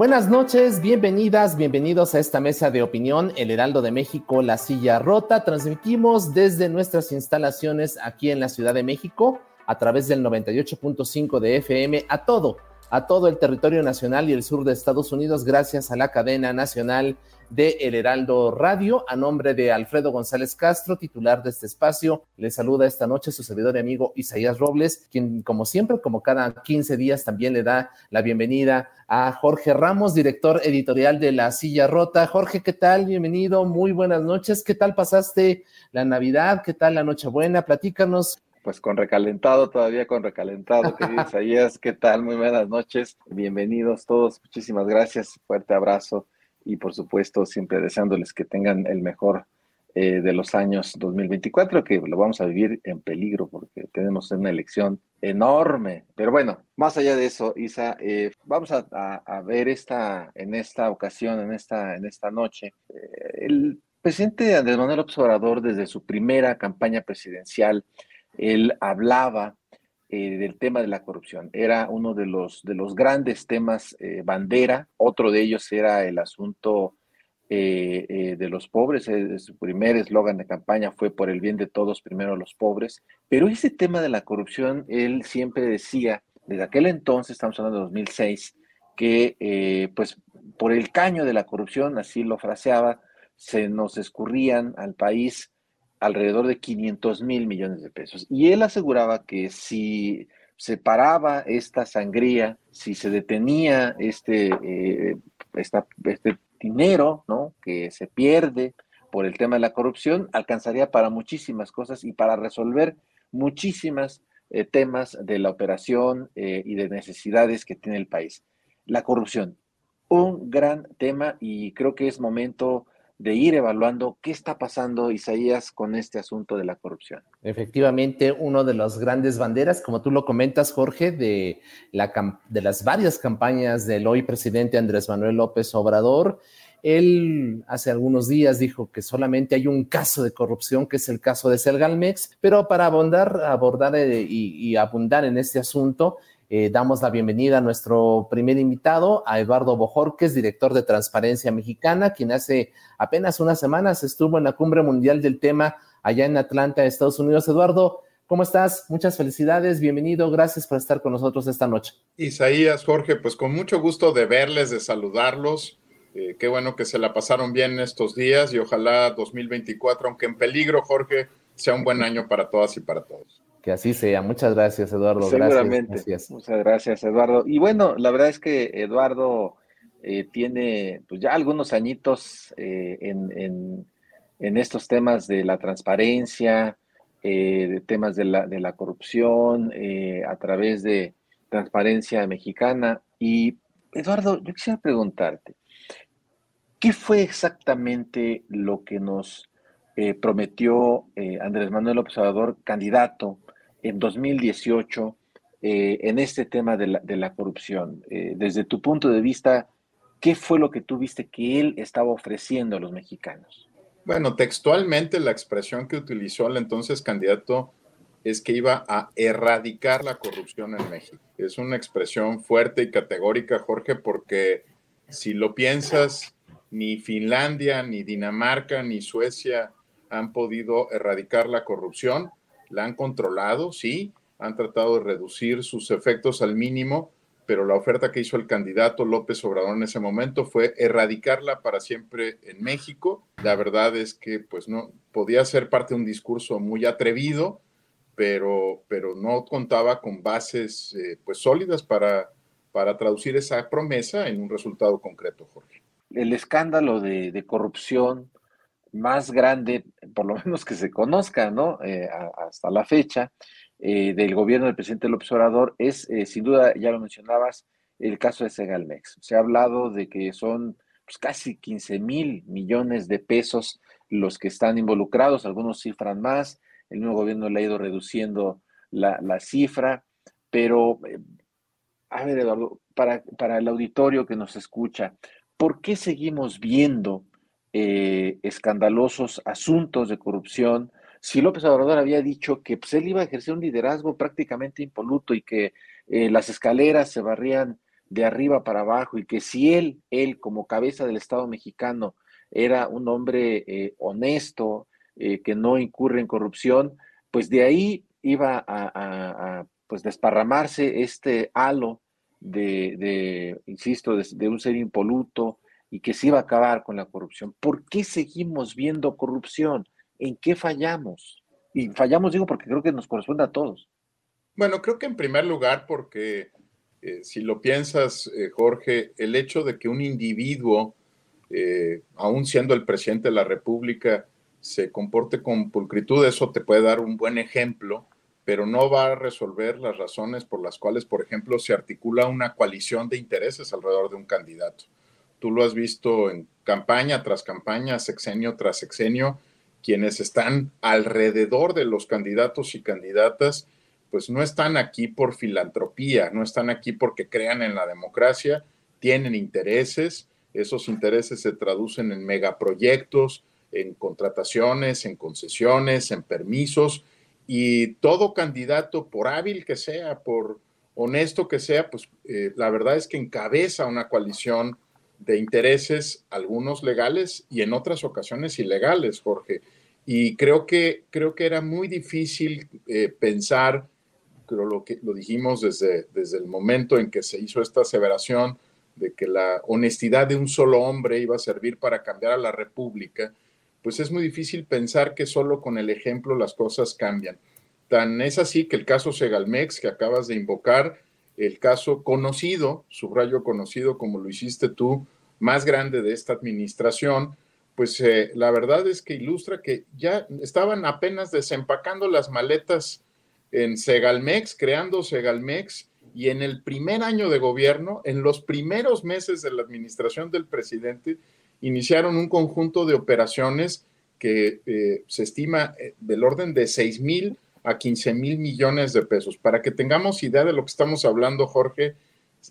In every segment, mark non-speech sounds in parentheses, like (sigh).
Buenas noches, bienvenidas, bienvenidos a esta mesa de opinión, El Heraldo de México, La Silla Rota. Transmitimos desde nuestras instalaciones aquí en la Ciudad de México a través del 98.5 de FM a todo, a todo el territorio nacional y el sur de Estados Unidos gracias a la cadena nacional de El Heraldo Radio. A nombre de Alfredo González Castro, titular de este espacio, le saluda esta noche su servidor y amigo Isaías Robles, quien como siempre, como cada 15 días, también le da la bienvenida a Jorge Ramos, director editorial de La Silla Rota. Jorge, ¿qué tal? Bienvenido, muy buenas noches. ¿Qué tal pasaste la Navidad? ¿Qué tal la Nochebuena? Platícanos. Pues con recalentado, todavía con recalentado, querido Isaías. ¿Qué tal? Muy buenas noches. Bienvenidos todos. Muchísimas gracias. Fuerte abrazo y por supuesto siempre deseándoles que tengan el mejor eh, de los años 2024, que lo vamos a vivir en peligro porque tenemos una elección enorme. Pero bueno, más allá de eso, Isa, eh, vamos a, ver esta, en esta ocasión, en esta, en esta noche, eh, el presidente Andrés Manuel Observador desde su primera campaña presidencial, él hablaba eh, del tema de la corrupción. Era uno de los, de los grandes temas eh, bandera. Otro de ellos era el asunto eh, de los pobres. su primer eslogan de campaña fue por el bien de todos, primero los pobres. Pero ese tema de la corrupción, él siempre decía, desde aquel entonces, estamos hablando de 2006, que pues por el caño de la corrupción, así lo fraseaba, se nos escurrían al país alrededor de 500 mil millones de pesos. Y él aseguraba que si se paraba esta sangría, si se detenía este, eh, este dinero ¿no? que se pierde por el tema de la corrupción, alcanzaría para muchísimas cosas y para resolver muchísimas eh, temas de la operación eh, y de necesidades que tiene el país. La corrupción, un gran tema y creo que es momento de ir evaluando qué está pasando, Isaías, con este asunto de la corrupción. Efectivamente, uno de las grandes banderas, como tú lo comentas, Jorge, de, la, de las varias campañas del hoy presidente Andrés Manuel López Obrador. Él hace algunos días dijo que solamente hay un caso de corrupción, que es el caso de Selgalmex, pero para abundar, abordar eh, y abundar en este asunto, eh, damos la bienvenida a nuestro primer invitado, a Eduardo Bojorques, director de Transparencia Mexicana, quien hace apenas unas semanas estuvo en la cumbre mundial del tema allá en Atlanta, Estados Unidos. Eduardo, ¿cómo estás? Muchas felicidades, bienvenido, gracias por estar con nosotros esta noche. Isaías, Jorge, pues con mucho gusto de verles, de saludarlos. Eh, qué bueno que se la pasaron bien estos días y ojalá 2024, aunque en peligro, Jorge, sea un buen año para todas y para todos. Que así sea. Muchas gracias, Eduardo. Seguramente. Gracias. Muchas gracias, Eduardo. Y bueno, la verdad es que Eduardo eh, tiene pues ya algunos añitos eh, en, estos temas de la transparencia, eh, de temas de la, de la corrupción, a través de Transparencia Mexicana. Y Eduardo, yo quisiera preguntarte, ¿qué fue exactamente lo que nos prometió Andrés Manuel Observador, candidato en 2018 eh, en este tema de la, corrupción? Eh, desde tu punto de vista, ¿qué fue lo que tú viste que él estaba ofreciendo a los mexicanos? Bueno, textualmente la expresión que utilizó el entonces candidato es que iba a erradicar la corrupción en México. Es una expresión fuerte y categórica, Jorge, porque si lo piensas, ni Finlandia, ni Dinamarca, ni Suecia han podido erradicar la corrupción la han controlado, sí, han tratado de reducir sus efectos al mínimo, pero la oferta que hizo el candidato López Obrador en ese momento fue erradicarla para siempre en México. La verdad es que pues no podía ser parte de un discurso muy atrevido, pero, pero no contaba con bases eh, pues sólidas para, para traducir esa promesa en un resultado concreto, Jorge. El escándalo de, corrupción más grande, por lo (laughs) menos que se conozca, ¿no? Eh, hasta la fecha, eh, del gobierno del presidente López Obrador es, eh, sin duda, ya lo mencionabas, el caso de Segalmex. Se ha hablado de que son pues, casi 15 mil millones de pesos los que están involucrados, algunos cifran más, el nuevo gobierno le ha ido reduciendo la, cifra, pero, a ver, Eduardo, para, para, el auditorio que nos escucha, ¿por qué seguimos viendo escandalosos asuntos de corrupción? si López Obrador había dicho que pues, él iba a ejercer un liderazgo prácticamente impoluto y que eh, las escaleras se barrían de arriba para abajo y que si él, él como cabeza del Estado mexicano, era un hombre eh, honesto, eh, que no incurre en corrupción, pues de ahí iba a, pues desparramarse este halo de, insisto, de, un ser impoluto y que se iba a acabar con la corrupción. ¿Por qué seguimos viendo corrupción? ¿En qué fallamos? Y fallamos, digo, porque creo que nos corresponde a todos. Bueno, creo que en primer lugar porque eh, si lo piensas, eh, Jorge, el hecho de que un individuo, eh, aún siendo el presidente de la República, se comporte con pulcritud, eso te puede dar un buen ejemplo, pero no va a resolver las razones por las cuales, por ejemplo, se articula una coalición de intereses alrededor de un candidato. Tú lo has visto en campaña tras campaña, sexenio tras sexenio, quienes están alrededor de los candidatos y candidatas, pues no están aquí por filantropía, no están aquí porque crean en la democracia, tienen intereses, esos intereses se traducen en megaproyectos, en contrataciones, en concesiones, en permisos, y todo candidato, por hábil que sea, por honesto que sea, pues eh, la verdad es que encabeza una coalición de intereses, algunos legales y en otras ocasiones ilegales, Jorge. Y creo que, creo que era muy difícil eh, pensar, creo lo que lo dijimos desde, desde el momento en que se hizo esta aseveración de que la honestidad de un solo hombre iba a servir para cambiar a la República, pues es muy difícil pensar que solo con el ejemplo las cosas cambian. Tan es así que el caso Segalmex que acabas de invocar, el caso conocido, subrayo conocido como lo hiciste tú, más grande de esta administración, pues eh, la verdad es que ilustra que ya estaban apenas desempacando las maletas en Segalmex, creando Segalmex, y en el primer año de gobierno, en los primeros meses de la administración del presidente, iniciaron un conjunto de operaciones que eh, se estima eh, del orden de 6 mil a 15 mil millones de pesos. Para que tengamos idea de lo que estamos hablando, Jorge,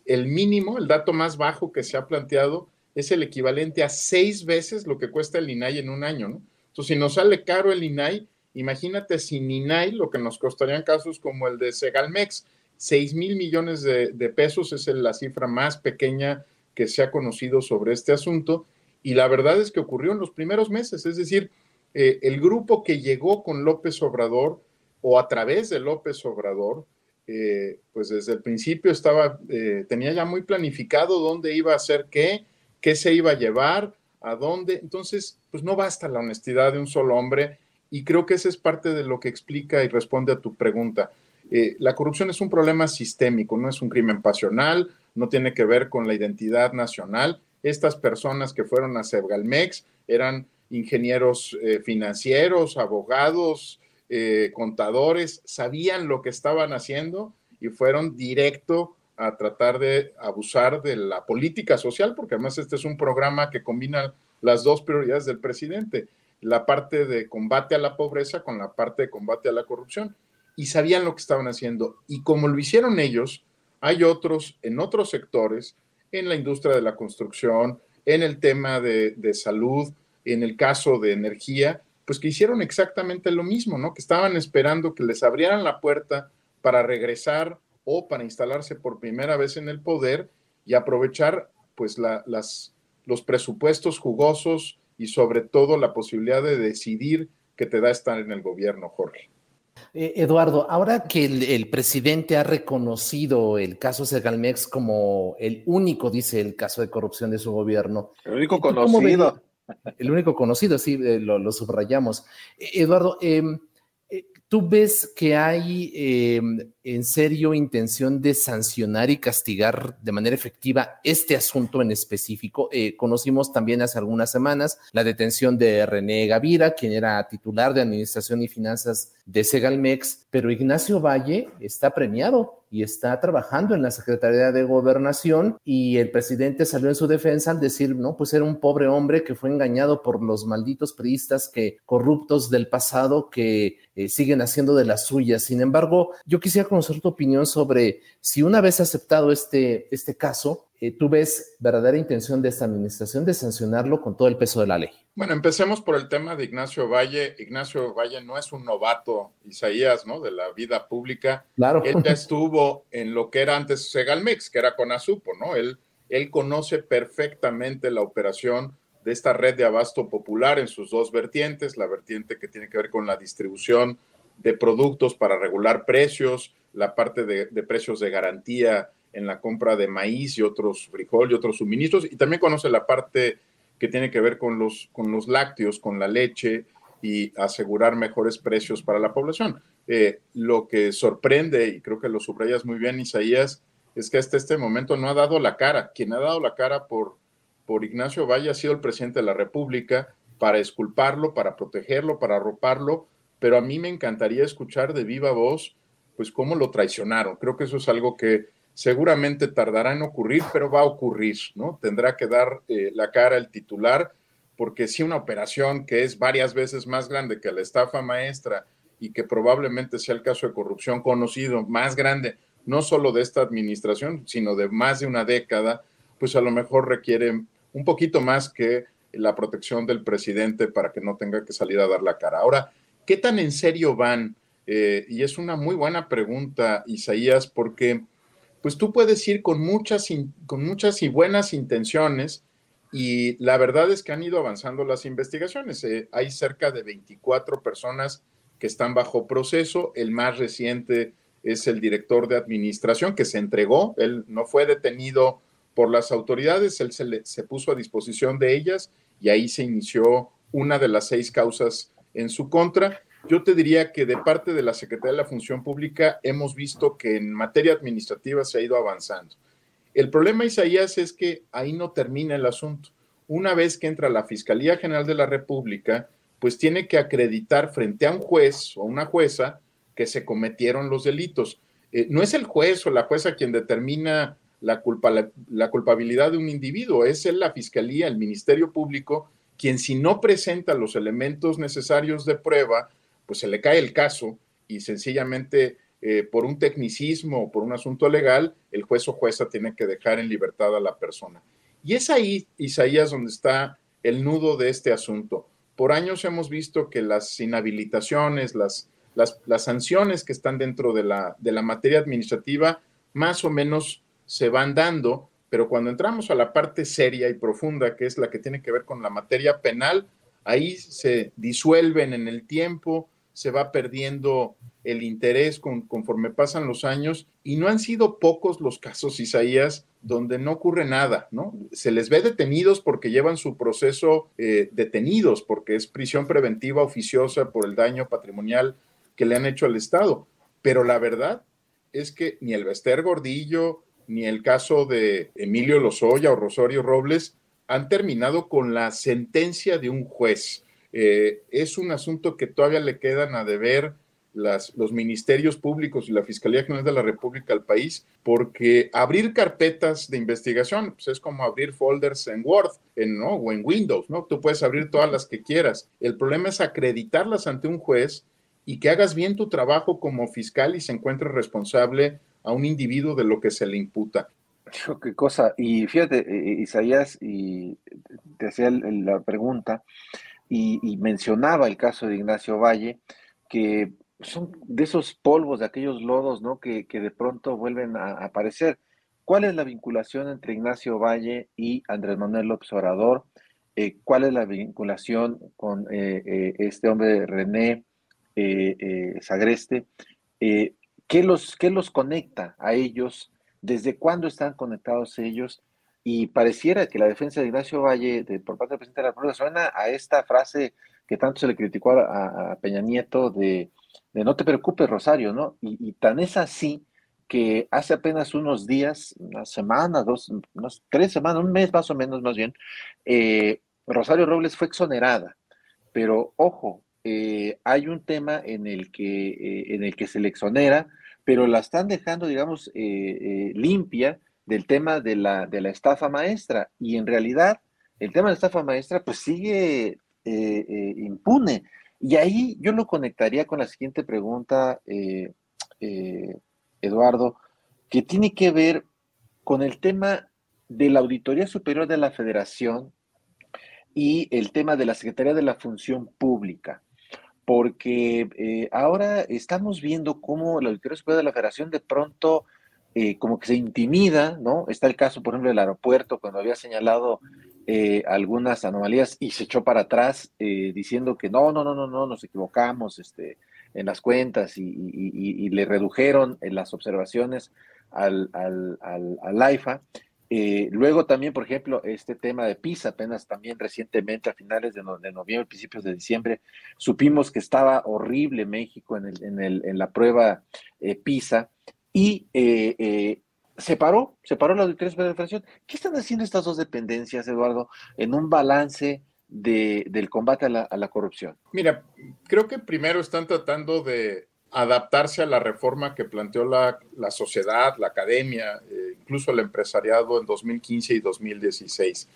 el mínimo, el dato más bajo que se ha planteado es el equivalente a seis veces lo que cuesta el INAI en un año, ¿no? Entonces, si nos sale caro el INAI, imagínate sin INAI lo que nos costarían casos como el de Segalmex. 6 mil millones de, pesos es la cifra más pequeña que se ha conocido sobre este asunto. Y la verdad es que ocurrió en los primeros meses, es decir, eh, el grupo que llegó con López Obrador o a través de López Obrador, eh, pues desde el principio estaba, eh, tenía ya muy planificado dónde iba a hacer qué, qué se iba a llevar, a dónde. Entonces, pues no basta la honestidad de un solo hombre y creo que esa es parte de lo que explica y responde a tu pregunta. Eh, la corrupción es un problema sistémico, no es un crimen pasional, no tiene que ver con la identidad nacional. Estas personas que fueron a Sebgalmex eran ingenieros financieros, abogados, eh, contadores, sabían lo que estaban haciendo y fueron directo a tratar de abusar de la política social, porque además este es un programa que combina las dos prioridades del presidente, la parte de combate a la pobreza con la parte de combate a la corrupción. Y sabían lo que estaban haciendo. Y como lo hicieron ellos, hay otros en otros sectores, en la industria de la construcción, en el tema de, de salud, en el caso de energía, pues que hicieron exactamente lo mismo, ¿no? Que estaban esperando que les abrieran la puerta para regresar o para instalarse por primera vez en el poder y aprovechar pues las, los presupuestos jugosos y sobre todo la posibilidad de decidir que te da estar en el gobierno, Jorge. Eh, Eduardo, ahora que el, presidente ha reconocido el caso Segalmex como el único, dice el caso de corrupción de su gobierno. El único conocido. El único conocido, sí, eh, lo, subrayamos. Eduardo, eh, ¿Tú ves que hay em, en serio intención de sancionar y castigar de manera efectiva este asunto en específico? Eh, conocimos también hace algunas semanas la detención de René Gavira, quien era titular de Administración y Finanzas de Segalmex, pero Ignacio Valle está premiado y está trabajando en la Secretaría de Gobernación y el presidente salió en su defensa al decir, no, pues era un pobre hombre que fue engañado por los malditos priistas que corruptos del pasado que eh, siguen haciendo de las suyas. Sin embargo, yo quisiera conocer tu opinión sobre si una vez aceptado este, este caso, eh, tú ves verdadera intención de esta administración de sancionarlo con todo el peso de la ley. Bueno, empecemos por el tema de Ignacio Valle. Ignacio Valle no es un novato, Isaías, ¿no? De la vida pública. Claro. Él ya estuvo en lo que era antes Segalmex, que era Conasupo, ¿no? Él, él conoce perfectamente la operación de esta red de abasto popular en sus dos vertientes, la vertiente que tiene que ver con la distribución de productos para regular precios, la parte de, de precios de garantía en la compra de maíz y otros frijol y otros suministros, y también conoce la parte que tiene que ver con los, con los lácteos, con la leche y asegurar mejores precios para la población. Eh, lo que sorprende, y creo que lo subrayas muy bien, Isaías, es que hasta este momento no ha dado la cara. Quien ha dado la cara por, por Ignacio Valle ha sido el presidente de la República para esculparlo, para protegerlo, para arroparlo, pero a mí me encantaría escuchar de viva voz, pues cómo lo traicionaron. Creo que eso es algo que seguramente tardará en ocurrir, pero va a ocurrir, ¿no? Tendrá que dar eh, la cara el titular, porque si una operación que es varias veces más grande que la estafa maestra y que probablemente sea el caso de corrupción conocido, más grande, no solo de esta administración, sino de más de una década, pues a lo mejor requiere un poquito más que la protección del presidente para que no tenga que salir a dar la cara. Ahora, ¿qué tan en serio van? Eh, y es una muy buena pregunta, Isaías, porque pues tú puedes ir con muchas, con muchas y buenas intenciones y la verdad es que han ido avanzando las investigaciones. Eh, hay cerca de 24 personas que están bajo proceso. El más reciente es el director de administración que se entregó. Él no fue detenido por las autoridades, él se, se puso a disposición de ellas y ahí se inició una de las seis causas en su contra. Yo te diría que de parte de la Secretaría de la Función Pública hemos visto que en materia administrativa se ha ido avanzando. El problema, Isaías, es que ahí no termina el asunto. Una vez que entra la Fiscalía General de la República, pues tiene que acreditar frente a un juez o una jueza que se cometieron los delitos. Eh, no es el juez o la jueza quien determina la, culpa, la, culpabilidad de un individuo, es la Fiscalía, el Ministerio Público, quien si no presenta los elementos necesarios de prueba, pues se le cae el caso y sencillamente eh, por un tecnicismo o por un asunto legal, el juez o jueza tiene que dejar en libertad a la persona. Y es ahí, Isaías, donde está el nudo de este asunto. Por años hemos visto que las inhabilitaciones, las, las, las sanciones que están dentro de la, de la materia administrativa, más o menos se van dando, pero cuando entramos a la parte seria y profunda, que es la que tiene que ver con la materia penal, ahí se disuelven en el tiempo, se va perdiendo el interés conforme pasan los años y no han sido pocos los casos, Isaías, donde no ocurre nada, ¿no? Se les ve detenidos porque llevan su proceso eh, detenidos, porque es prisión preventiva oficiosa por el daño patrimonial que le han hecho al Estado. Pero la verdad es que ni el Bester Gordillo, ni el caso de Emilio Lozoya o Rosario Robles han terminado con la sentencia de un juez. Eh, es un asunto que todavía le quedan a deber las, los ministerios públicos y la Fiscalía General de la República al país, porque abrir carpetas de investigación pues es como abrir folders en Word en, ¿no? o en Windows, ¿no? Tú puedes abrir todas las que quieras. El problema es acreditarlas ante un juez y que hagas bien tu trabajo como fiscal y se encuentre responsable a un individuo de lo que se le imputa. Qué cosa. Y fíjate, eh, Isaías, y te hacía la pregunta, y, mencionaba el caso de Ignacio Valle, que son de esos polvos, de aquellos lodos, ¿no? Que, de pronto vuelven a, aparecer. ¿Cuál es la vinculación entre Ignacio Valle y Andrés Manuel López Obrador? Eh, ¿Cuál es la vinculación con eh, eh, este hombre René Sagreste, ¿qué, los, ¿qué los conecta a ellos? ¿Desde cuándo están conectados ellos? Y pareciera que la defensa de Ignacio Valle de, por parte del presidente de la República suena a esta frase que tanto se le criticó a, Peña Nieto de, no te preocupes, Rosario, ¿no? Y, tan es así que hace apenas unos días, una semana, dos, tres semanas, un mes más o menos más bien, eh, Rosario Robles fue exonerada. Pero ojo, eh, hay un tema en el, que, eh, en el que se le exonera, pero la están dejando, digamos, limpia del tema de la, de la estafa maestra. Y en realidad, el tema de la estafa maestra, pues sigue eh, eh, impune. Y ahí yo lo conectaría con la siguiente pregunta, eh, Eduardo, que tiene que ver con el tema de la Auditoría Superior de la Federación y el tema de la Secretaría de la Función Pública porque ahora estamos viendo cómo la Auditoría Superior de la Federación de pronto como que se intimida, ¿no? Está el caso, por ejemplo, del aeropuerto, cuando había señalado eh, algunas anomalías y se echó para atrás eh, diciendo que no, no, no, no, no, nos equivocamos este, en las cuentas y, le redujeron en las observaciones al, al, al, AIFA. Eh, luego también, por ejemplo, este tema de PISA, apenas también recientemente, a finales de, noviembre, principios de diciembre, supimos que estaba horrible México en, el, en, el, en la prueba PISA y separó, separó la Auditoría de la Federación. ¿Qué están haciendo estas dos dependencias, Eduardo, en un balance de, del combate a la, corrupción? Mira, creo que primero están tratando de adaptarse a la reforma que planteó la, sociedad, la academia, eh, incluso el empresariado en 2015 y 2016.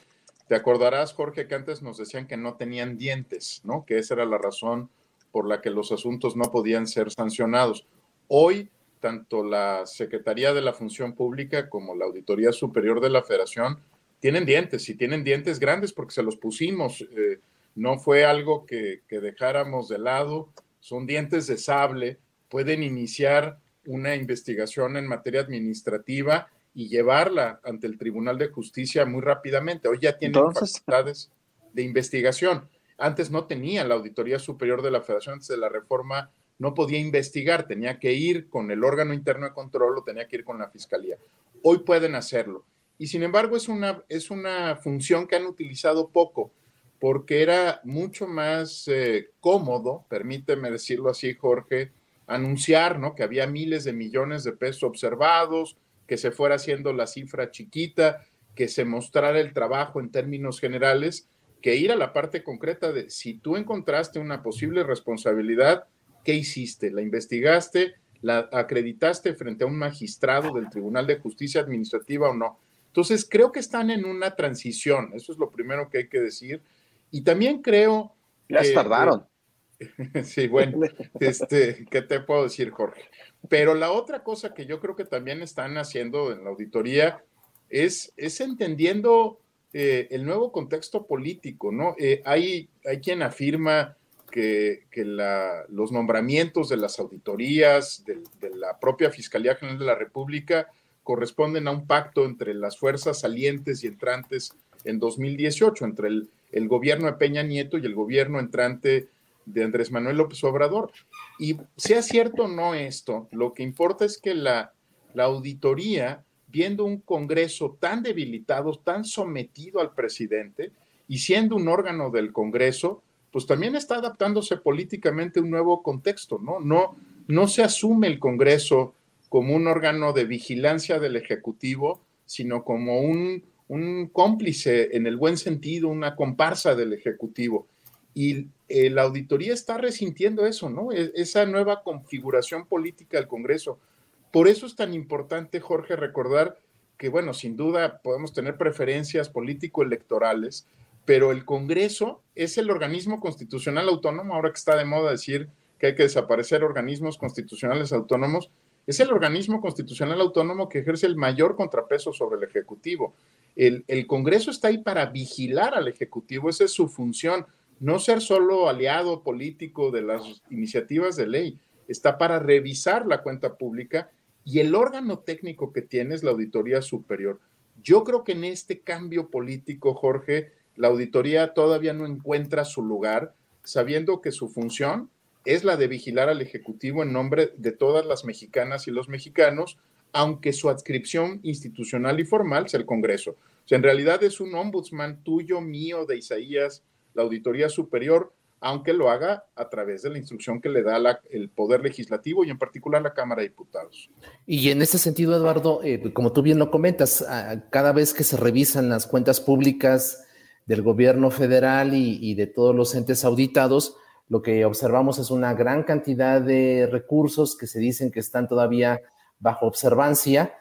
Te acordarás, Jorge, que antes nos decían que no tenían dientes, ¿no? Que esa era la razón por la que los asuntos no podían ser sancionados. Hoy tanto la Secretaría de la Función Pública como la Auditoría Superior de la Federación tienen dientes y tienen dientes grandes porque se los pusimos. Eh, no fue algo que, dejáramos de lado, son dientes de sable, pueden iniciar una investigación en materia administrativa y llevarla ante el Tribunal de Justicia muy rápidamente. Hoy ya tienen capacidades de investigación. Antes no tenía la Auditoría Superior de la Federación, antes de la reforma no podía investigar, tenía que ir con el órgano interno de control o tenía que ir con la fiscalía. Hoy pueden hacerlo. Y sin embargo es una, es una función que han utilizado poco, porque era mucho más eh, cómodo, permíteme decirlo así, Jorge, anunciar ¿no? que había miles de millones de pesos observados, que se fuera haciendo la cifra chiquita, que se mostrara el trabajo en términos generales, que ir a la parte concreta de si tú encontraste una posible responsabilidad, ¿Qué hiciste? ¿La investigaste? ¿La acreditaste frente a un magistrado del Tribunal de Justicia Administrativa o no? Entonces, creo que están en una transición, eso es lo primero que hay que decir. Y también creo... Ya tardaron. (laughs) sí, bueno, este, ¿qué te puedo decir, Jorge? Pero la otra cosa que yo creo que también están haciendo en la auditoría es, es entendiendo eh, el nuevo contexto político, ¿no? Eh, hay, hay quien afirma que, los nombramientos de las auditorías, de, la propia Fiscalía General de la República, corresponden a un pacto entre las fuerzas salientes y entrantes en 2018, entre el, gobierno de Peña Nieto y el gobierno entrante de Andrés Manuel López Obrador. Y sea cierto o no esto, lo que importa es que la, la auditoría, viendo un Congreso tan debilitado, tan sometido al presidente, y siendo un órgano del Congreso, pues también está adaptándose políticamente a un nuevo contexto, ¿no? No, no se asume el Congreso como un órgano de vigilancia del Ejecutivo, sino como un, cómplice en el buen sentido, una comparsa del Ejecutivo. Y eh, la auditoría está resintiendo eso, ¿no? E, esa nueva configuración política del Congreso. Por eso es tan importante, Jorge, recordar que, bueno, sin duda podemos tener preferencias político-electorales, pero el Congreso es el organismo constitucional autónomo, ahora que está de moda decir que hay que desaparecer organismos constitucionales autónomos, es el organismo constitucional autónomo que ejerce el mayor contrapeso sobre el Ejecutivo. El, Congreso está ahí para vigilar al Ejecutivo, esa es su función, no ser solo aliado político de las iniciativas de ley, está para revisar la cuenta pública y el órgano técnico que tiene es la Auditoría Superior. Yo creo que en este cambio político, Jorge, la auditoría todavía no encuentra su lugar, sabiendo que su función es la de vigilar al Ejecutivo en nombre de todas las mexicanas y los mexicanos, aunque su adscripción institucional y formal sea el Congreso. O sea, en realidad es un ombudsman tuyo, mío, de Isaías, la Auditoría Superior, aunque lo haga a través de la instrucción que le da el Poder Legislativo y en particular la Cámara de Diputados. Y en ese sentido, Eduardo, eh, como tú bien lo comentas, cada vez que se revisan las cuentas públicas del gobierno federal y de todos los entes auditados, lo que observamos es una gran cantidad de recursos que se dicen que están todavía bajo observancia,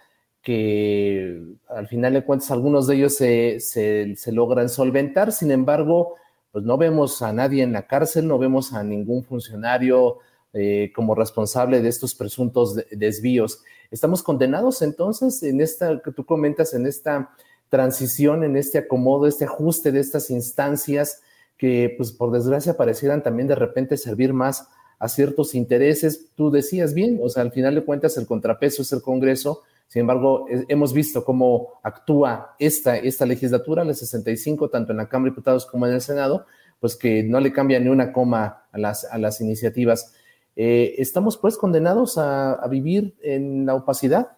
que al final de cuentas algunos de ellos se, se, logran solventar, sin embargo, pues no vemos a nadie en la cárcel, no vemos a ningún funcionario eh, como responsable de estos presuntos desvíos. ¿Estamos condenados entonces en esta que tú comentas, en esta transición, en este acomodo, este ajuste de estas instancias que, pues por desgracia, parecieran también de repente servir más a ciertos intereses. Tú decías bien, o sea, al final de cuentas el contrapeso es el Congreso, sin embargo, hemos visto cómo actúa esta, esta legislatura, la 65, tanto en la Cámara de Diputados como en el Senado, pues que no le cambia ni una coma a las, a las iniciativas. Eh, ¿Estamos pues condenados a, vivir en la opacidad?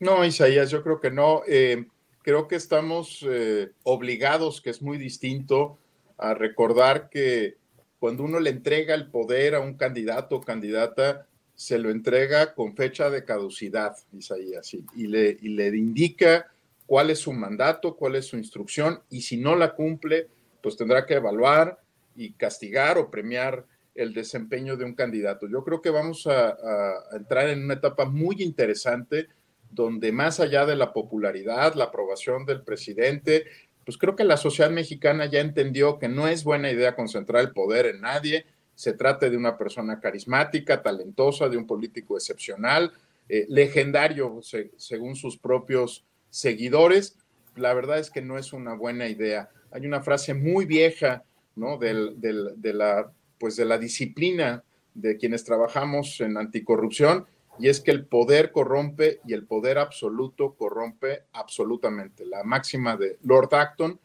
No, Isaías, yo creo que no. Eh, creo que estamos eh, obligados, que es muy distinto, a recordar que cuando uno le entrega el poder a un candidato o candidata, se lo entrega con fecha de caducidad, Isaías, y, y, le, y le indica cuál es su mandato, cuál es su instrucción, y si no la cumple, pues tendrá que evaluar y castigar o premiar el desempeño de un candidato. Yo creo que vamos a, a, entrar en una etapa muy interesante donde más allá de la popularidad, la aprobación del presidente, pues creo que la sociedad mexicana ya entendió que no es buena idea concentrar el poder en nadie, se trate de una persona carismática, talentosa, de un político excepcional, eh, legendario según sus propios seguidores, la verdad es que no es una buena idea. Hay una frase muy vieja, ¿no? De, la, pues de la disciplina de quienes trabajamos en anticorrupción, y es que el poder corrompe y el poder absoluto corrompe absolutamente. La máxima de Lord Acton,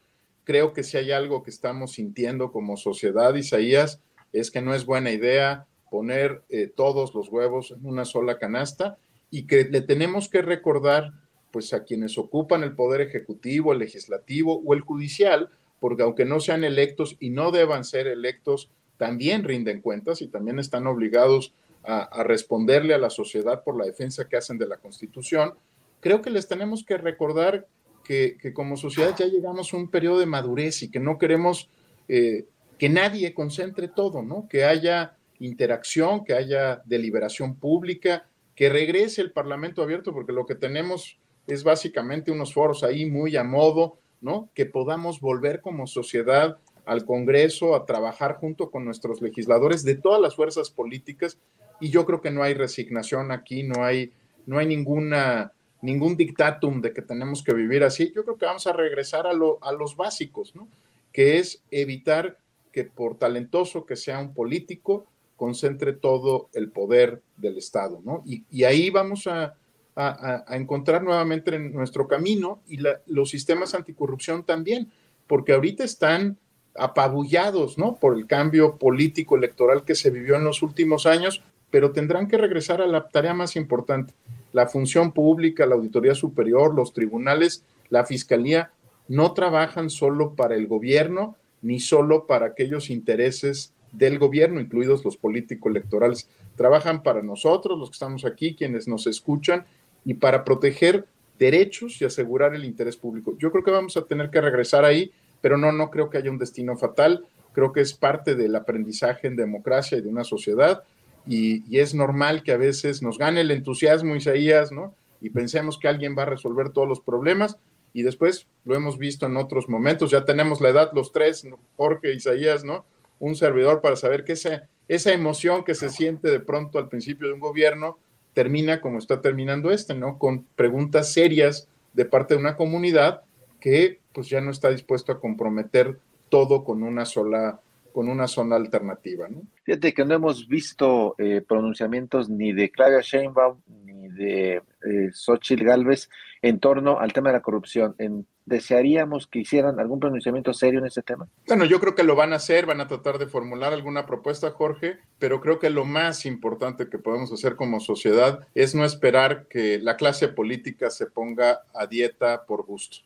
creo que si hay algo que estamos sintiendo como sociedad, Isaías, es que no es buena idea poner eh, todos los huevos en una sola canasta y que le tenemos que recordar pues a quienes ocupan el poder ejecutivo, el legislativo o el judicial, porque aunque no sean electos y no deban ser electos, también rinden cuentas y también están obligados a, responderle a la sociedad por la defensa que hacen de la Constitución, creo que les tenemos que recordar que, como sociedad ya llegamos a un periodo de madurez y que no queremos eh, que nadie concentre todo, ¿no? Que haya interacción, que haya deliberación pública, que regrese el Parlamento abierto, porque lo que tenemos es básicamente unos foros ahí muy a modo, ¿no? Que podamos volver como sociedad al Congreso a trabajar junto con nuestros legisladores de todas las fuerzas políticas y yo creo que no hay resignación aquí, no hay, no hay ninguna, ningún dictatum de que tenemos que vivir así. Yo creo que vamos a regresar a, lo, a los básicos, ¿no? Que es evitar que por talentoso que sea un político, concentre todo el poder del Estado, ¿no? Y, ahí vamos a, a, encontrar nuevamente en nuestro camino y los sistemas anticorrupción también, porque ahorita están apabullados, ¿no? Por el cambio político electoral que se vivió en los últimos años, pero tendrán que regresar a la tarea más importante. La función pública, la Auditoría Superior, los tribunales, la Fiscalía, no trabajan solo para el gobierno ni solo para aquellos intereses del gobierno, incluidos los políticos electorales. Trabajan para nosotros, los que estamos aquí, quienes nos escuchan, y para proteger derechos y asegurar el interés público. Yo creo que vamos a tener que regresar ahí, pero no, no creo que haya un destino fatal. Creo que es parte del aprendizaje en democracia y de una sociedad y, es normal que a veces nos gane el entusiasmo, Isaías, ¿no? Y pensemos que alguien va a resolver todos los problemas y después lo hemos visto en otros momentos, ya tenemos la edad los tres, Jorge, Isaías, ¿no? Un servidor para saber que esa, esa emoción que se siente de pronto al principio de un gobierno termina como está terminando este, ¿no? Con preguntas serias de parte de una comunidad que pues ya no está dispuesto a comprometer todo con una sola con una zona alternativa. ¿no? Fíjate que no hemos visto eh, pronunciamientos ni de Claudia Sheinbaum ni de eh, Xochitl Galvez en torno al tema de la corrupción. En desearíamos que hicieran algún pronunciamiento serio en ese tema? Bueno, yo creo que lo van a hacer, van a tratar de formular alguna propuesta, Jorge, pero creo que lo más importante que podemos hacer como sociedad es no esperar que la clase política se ponga a dieta por gusto.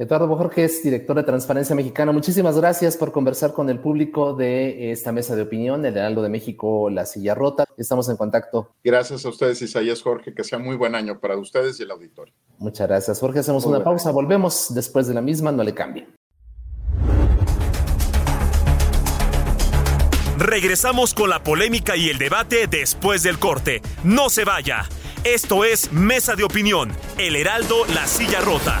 Eduardo Bojorge es director de Transparencia Mexicana. Muchísimas gracias por conversar con el público de esta mesa de opinión, el Heraldo de México, La Silla Rota. Estamos en contacto. Gracias a ustedes, Isaías Jorge. Que sea muy buen año para ustedes y el auditorio. Muchas gracias, Jorge. Hacemos una pausa. Volvemos después de la misma. No le cambien. Regresamos con la polémica y el debate después del corte. No se vaya. Esto es Mesa de Opinión, El Heraldo, La Silla Rota.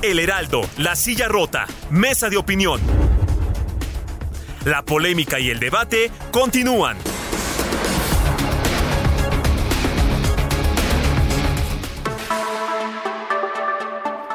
El Heraldo, La Silla Rota, Mesa de Opinión. La polémica y el debate continúan.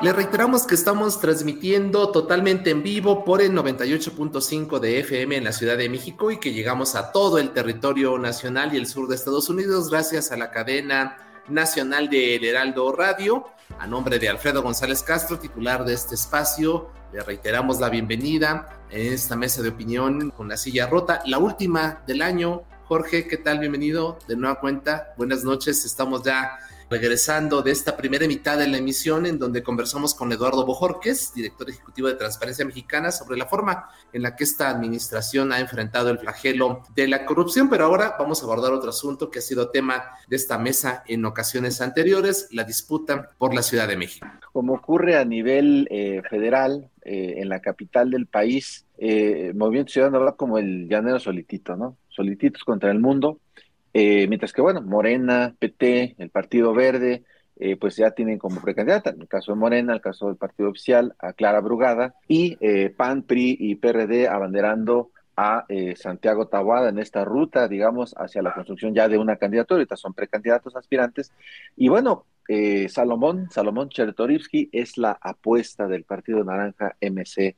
Le reiteramos que estamos transmitiendo totalmente en vivo por el 98.5 de FM en la Ciudad de México y que llegamos a todo el territorio nacional y el sur de Estados Unidos gracias a la cadena nacional de Heraldo Radio. A nombre de Alfredo González Castro, titular de este espacio, le reiteramos la bienvenida en esta mesa de opinión con la silla rota, la última del año. Jorge, ¿qué tal? Bienvenido de nueva cuenta. Buenas noches, estamos ya regresando de esta primera mitad de la emisión en donde conversamos con Eduardo Bojorques, director ejecutivo de Transparencia Mexicana, sobre la forma en la que esta administración ha enfrentado el flagelo de la corrupción, pero ahora vamos a abordar otro asunto que ha sido tema de esta mesa en ocasiones anteriores, la disputa por la Ciudad de México. Como ocurre a nivel eh, federal, eh, en la capital del país, eh, Movimiento Ciudadano va como el llanero solitito, ¿no? Solititos contra el mundo eh, mientras que, bueno, Morena, PT, el Partido Verde, eh, pues ya tienen como precandidata, en el caso de Morena, en el caso del Partido Oficial, a Clara Brugada, y eh, PAN, PRI y PRD abanderando a Santiago Tabuada en esta ruta, digamos, hacia la construcción ya de una candidatura. Ahorita son precandidatos aspirantes. Y bueno, Salomón, Salomón Chertorivsky es la apuesta del Partido Naranja MC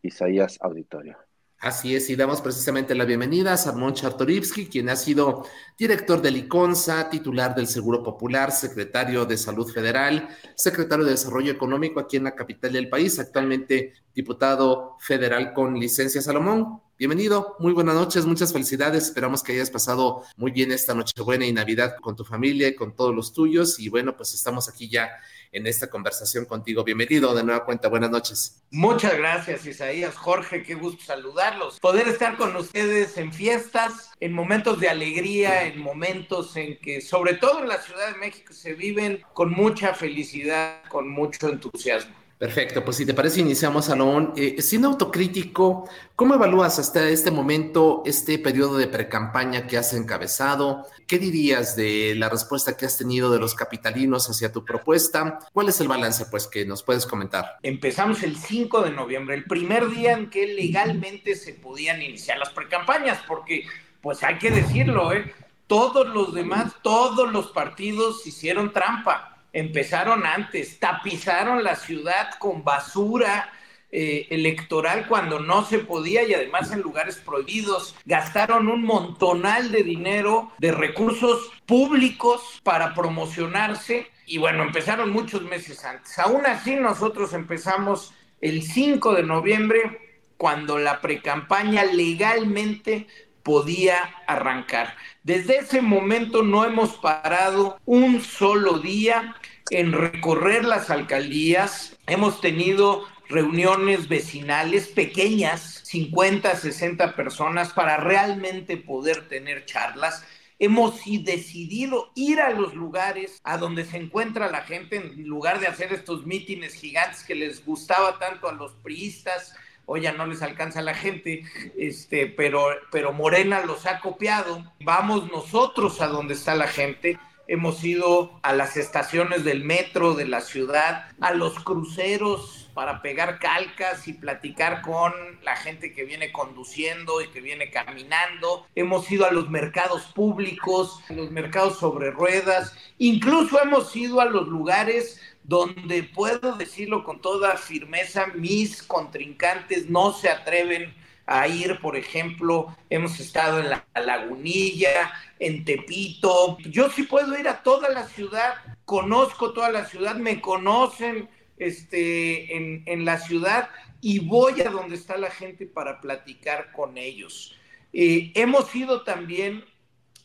Isaías Auditorio. Así es, y damos precisamente la bienvenida a Salmón Chartorivsky, quien ha sido director del ICONSA, titular del Seguro Popular, secretario de Salud Federal, secretario de Desarrollo Económico aquí en la capital del país, actualmente diputado federal con licencia. Salomón, bienvenido, muy buenas noches, muchas felicidades, esperamos que hayas pasado muy bien esta Nochebuena y Navidad con tu familia y con todos los tuyos, y bueno, pues estamos aquí ya en esta conversación contigo. Bienvenido de nueva cuenta, buenas noches. Muchas gracias, Isaías. Jorge, qué gusto saludarlos. Poder estar con ustedes en fiestas, en momentos de alegría, en momentos en que, sobre todo en la Ciudad de México, se viven con mucha felicidad, con mucho entusiasmo. Perfecto, pues si te parece, iniciamos, Salomón. Eh, siendo autocrítico, ¿cómo evalúas hasta este momento este periodo de precampaña que has encabezado? ¿Qué dirías de la respuesta que has tenido de los capitalinos hacia tu propuesta? ¿Cuál es el balance, pues, que nos puedes comentar? Empezamos el 5 de noviembre, el primer día en que legalmente se podían iniciar las precampañas, porque, pues hay que decirlo, ¿eh? Todos los demás, todos los partidos hicieron trampa empezaron antes, tapizaron la ciudad con basura eh, electoral cuando no se podía y además en lugares prohibidos, gastaron un montonal de dinero, de recursos públicos para promocionarse y bueno, empezaron muchos meses antes. Aún así nosotros empezamos el 5 de noviembre cuando la precampaña legalmente podía arrancar. Desde ese momento no hemos parado un solo día en recorrer las alcaldías. Hemos tenido reuniones vecinales pequeñas, 50, 60 personas, para realmente poder tener charlas. hemos decidido ir a los lugares a donde se encuentra la gente en lugar de hacer estos mítines gigantes que les gustaba tanto a los priistas. Hoy ya no les alcanza la gente, este, pero, pero Morena los ha copiado. Vamos nosotros a donde está la gente hemos ido a las estaciones del metro de la ciudad, a los cruceros para pegar calcas y platicar con la gente que viene conduciendo y que viene caminando. Hemos ido a los mercados públicos, a los mercados sobre ruedas, incluso hemos ido a los lugares donde puedo decirlo con toda firmeza, mis contrincantes no se atreven a ir, por ejemplo, hemos estado en la Lagunilla, en Tepito. Yo sí puedo ir a toda la ciudad, conozco toda la ciudad, me conocen este, en, la ciudad y voy a donde está la gente para platicar con ellos. Eh, hemos ido también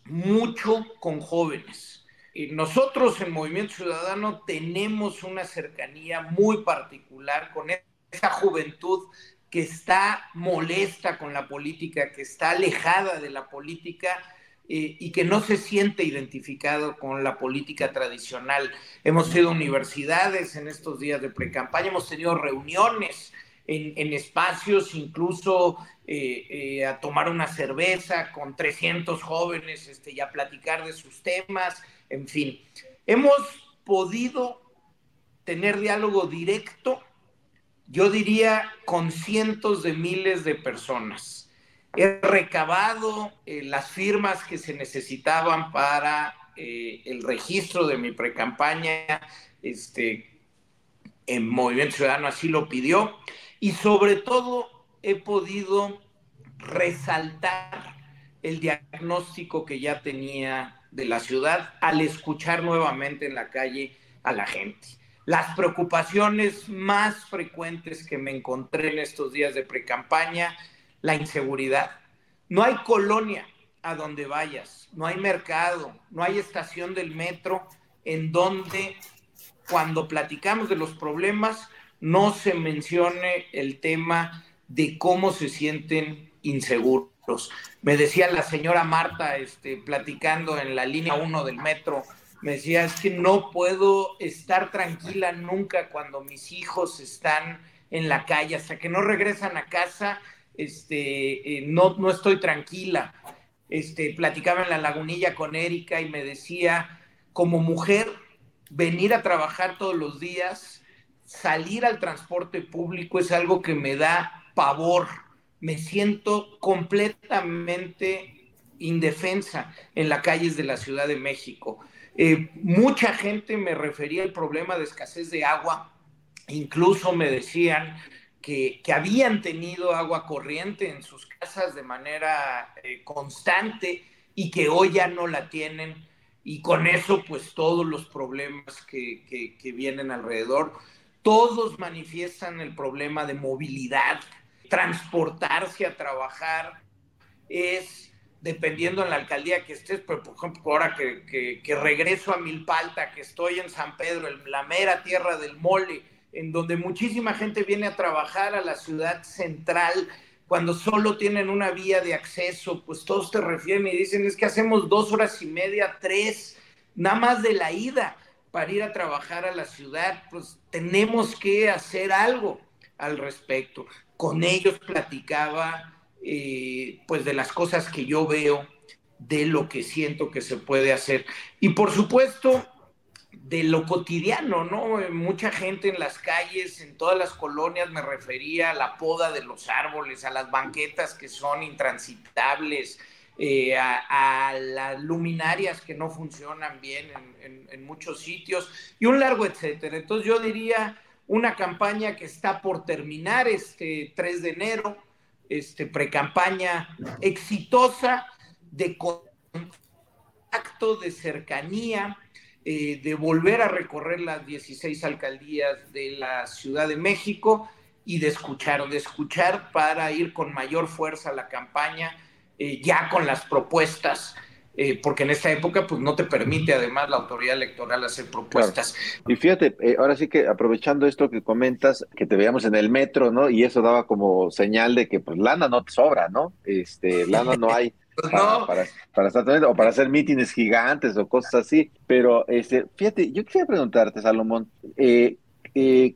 mucho con jóvenes. Y nosotros en Movimiento Ciudadano tenemos una cercanía muy particular con esa juventud que está molesta con la política, que está alejada de la política eh, y que no se siente identificado con la política tradicional. Hemos ido a universidades en estos días de pre-campaña, hemos tenido reuniones en, espacios, incluso eh, eh, a tomar una cerveza con 300 jóvenes este, y a platicar de sus temas, en fin. Hemos podido tener diálogo directo yo diría con cientos de miles de personas. He recabado eh, las firmas que se necesitaban para eh, el registro de mi precampaña, este, en Movimiento Ciudadano así lo pidió, y sobre todo he podido resaltar el diagnóstico que ya tenía de la ciudad al escuchar nuevamente en la calle a la gente las preocupaciones más frecuentes que me encontré en estos días de precampaña, la inseguridad. No hay colonia a donde vayas, no hay mercado, no hay estación del metro en donde cuando platicamos de los problemas no se mencione el tema de cómo se sienten inseguros. Me decía la señora Marta, este, platicando en la línea 1 del metro, me decía, es que no puedo estar tranquila nunca cuando mis hijos están en la calle, hasta que no regresan a casa, este, eh, no, no estoy tranquila. Este, platicaba en la lagunilla con Erika y me decía, como mujer, venir a trabajar todos los días, salir al transporte público es algo que me da pavor. Me siento completamente indefensa en las calles de la Ciudad de México. Eh, mucha gente me refería al problema de escasez de agua, incluso me decían que, habían tenido agua corriente en sus casas de manera eh, constante y que hoy ya no la tienen y con eso pues todos los problemas que, que vienen alrededor, todos manifiestan el problema de movilidad, transportarse a trabajar es dependiendo en la alcaldía que estés, pero por ejemplo, ahora que, regreso a Milpalta, que estoy en San Pedro, en la mera tierra del mole, en donde muchísima gente viene a trabajar a la ciudad central, cuando solo tienen una vía de acceso, pues todos te refieren y dicen, es que hacemos dos horas y media, tres, nada más de la ida para ir a trabajar a la ciudad, pues tenemos que hacer algo al respecto. Con ellos platicaba eh, pues de las cosas que yo veo, de lo que siento que se puede hacer. Y por supuesto, de lo cotidiano, ¿no? Mucha gente en las calles, en todas las colonias, me refería a la poda de los árboles, a las banquetas que son intransitables, eh, a, las luminarias que no funcionan bien en, en, muchos sitios y un largo etcétera. Entonces yo diría una campaña que está por terminar este 3 de enero, este, precampaña exitosa de contacto, de cercanía, eh, de volver a recorrer las 16 alcaldías de la Ciudad de México y de escuchar, de escuchar para ir con mayor fuerza a la campaña, eh, ya con las propuestas eh, porque en esta época pues no te permite además la autoridad electoral hacer propuestas. Y fíjate, eh, ahora sí que aprovechando esto que comentas, que te veíamos en el metro, ¿no? Y eso daba como señal de que pues lana no te sobra, ¿no? Este, lana no hay. (laughs) Pues para, para, estar o para hacer mítines gigantes o cosas así. Pero este, fíjate, yo quería preguntarte, Salomón, eh,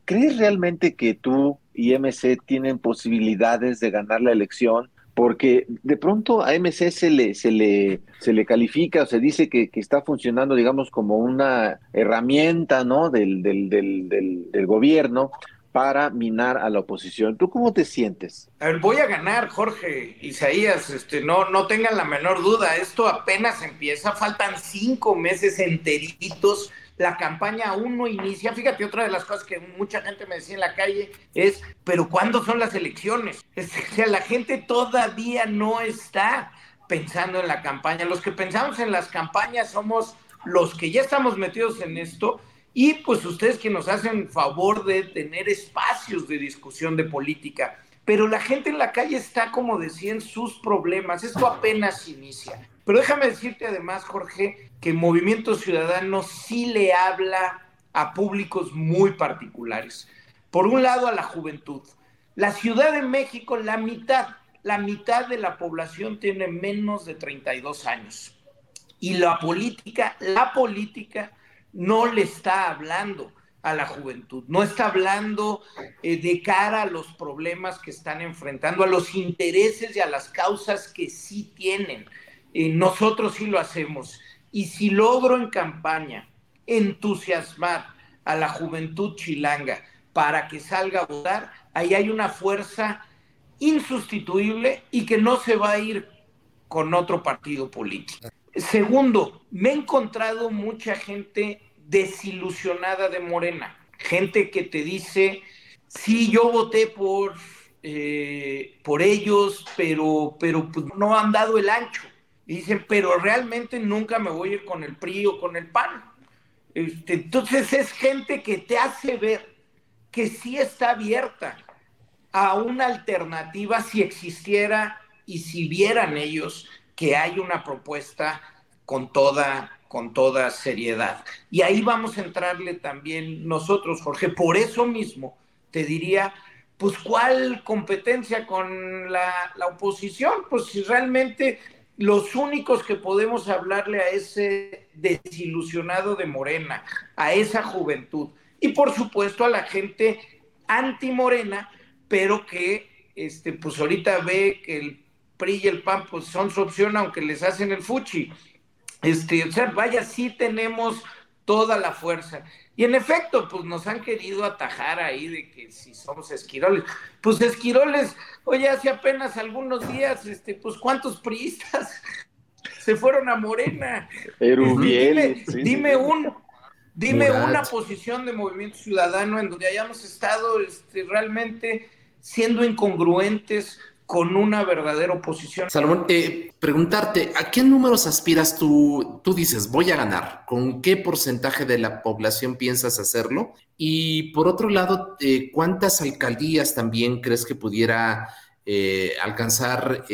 ¿crees realmente que tú y MC tienen posibilidades de ganar la elección? Porque de pronto a MC se le, se le, se le califica o se dice que, está funcionando, digamos, como una herramienta ¿no? del, del, del, del, gobierno para minar a la oposición. ¿Tú cómo te sientes? A ver, voy a ganar, Jorge, Isaías, este, no, no tengan la menor duda, esto apenas empieza, faltan cinco meses enteritos la campaña aún no inicia. Fíjate, otra de las cosas que mucha gente me decía en la calle es, pero ¿cuándo son las elecciones? o sea, la gente todavía no está pensando en la campaña. Los que pensamos en las campañas somos los que ya estamos metidos en esto y pues ustedes que nos hacen favor de tener espacios de discusión de política. Pero la gente en la calle está, como decían, sus problemas. Esto apenas inicia. Pero déjame decirte además, Jorge, que Movimiento Ciudadano sí le habla a públicos muy particulares. Por un lado, a la juventud. La Ciudad de México, la mitad, la mitad de la población tiene menos de 32 años. Y la política, la política no le está hablando a la juventud, no está hablando eh, de cara a los problemas que están enfrentando, a los intereses y a las causas que sí tienen nosotros sí lo hacemos. Y si logro en campaña entusiasmar a la juventud chilanga para que salga a votar, ahí hay una fuerza insustituible y que no se va a ir con otro partido político. Segundo, me he encontrado mucha gente desilusionada de Morena, gente que te dice, sí, yo voté por, eh, por ellos, pero, pero pues, no han dado el ancho. Y dicen, pero realmente nunca me voy a ir con el PRI o con el PAN. Este, entonces es gente que te hace ver que sí está abierta a una alternativa si existiera y si vieran ellos que hay una propuesta con toda, con toda seriedad. Y ahí vamos a entrarle también nosotros, Jorge. Por eso mismo te diría, pues, ¿cuál competencia con la, la oposición? Pues si realmente los únicos que podemos hablarle a ese desilusionado de Morena, a esa juventud y por supuesto a la gente anti-Morena, pero que este, pues ahorita ve que el PRI y el PAN pues son su opción aunque les hacen el fuchi. Este, o sea, vaya, sí tenemos toda la fuerza. Y en efecto, pues nos han querido atajar ahí de que si somos esquiroles. Pues esquiroles, oye, hace apenas algunos días, este, pues cuántos priistas se fueron a Morena. Pero dime, dime un, dime una posición de movimiento ciudadano en donde hayamos estado este, realmente siendo incongruentes con una verdadera oposición. Salomón, eh, preguntarte, ¿a qué números aspiras tú? Tú dices, voy a ganar. ¿Con qué porcentaje de la población piensas hacerlo? Y por otro lado, eh, ¿cuántas alcaldías también crees que pudiera eh, alcanzar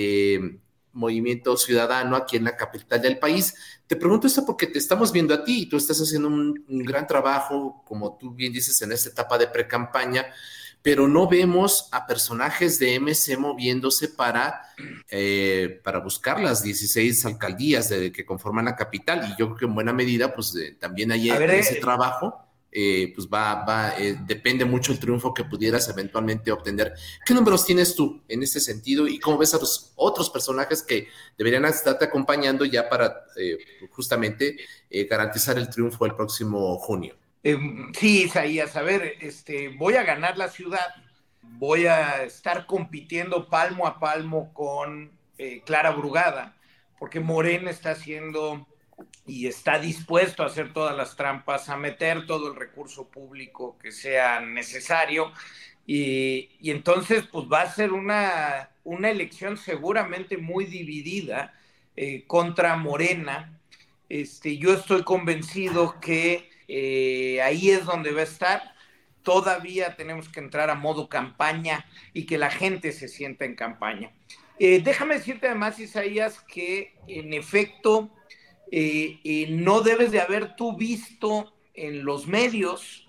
Movimiento Ciudadano aquí en la capital del país? Te pregunto esto porque te estamos viendo a ti y tú estás haciendo un, un gran trabajo, como tú bien dices, en esta etapa de pre-campaña pero no vemos a personajes de MC moviéndose para, eh, para buscar las 16 alcaldías de, que conforman la capital. Y yo creo que en buena medida, pues eh, también hay ese eh, trabajo. pues va, va depende mucho el triunfo que pudieras eventualmente obtener. ¿Qué números tienes tú en este sentido y cómo ves a los otros personajes que deberían estarte acompañando ya para justamente garantizar el triunfo el próximo junio? Eh, sí, Isaías, a ver, este, voy a ganar la ciudad, voy a estar compitiendo palmo a palmo con eh, Clara Brugada, porque Morena está haciendo y está dispuesto a hacer todas las trampas, a meter todo el recurso público que sea necesario. Y, entonces, pues va a ser una, una elección seguramente muy dividida eh, contra Morena. Este, yo estoy convencido que eh, ahí es donde va a estar. Todavía tenemos que entrar a modo campaña y que la gente se sienta en campaña. Eh, déjame decirte además, Isaías, que en efecto eh, no debes de haber tú visto en los medios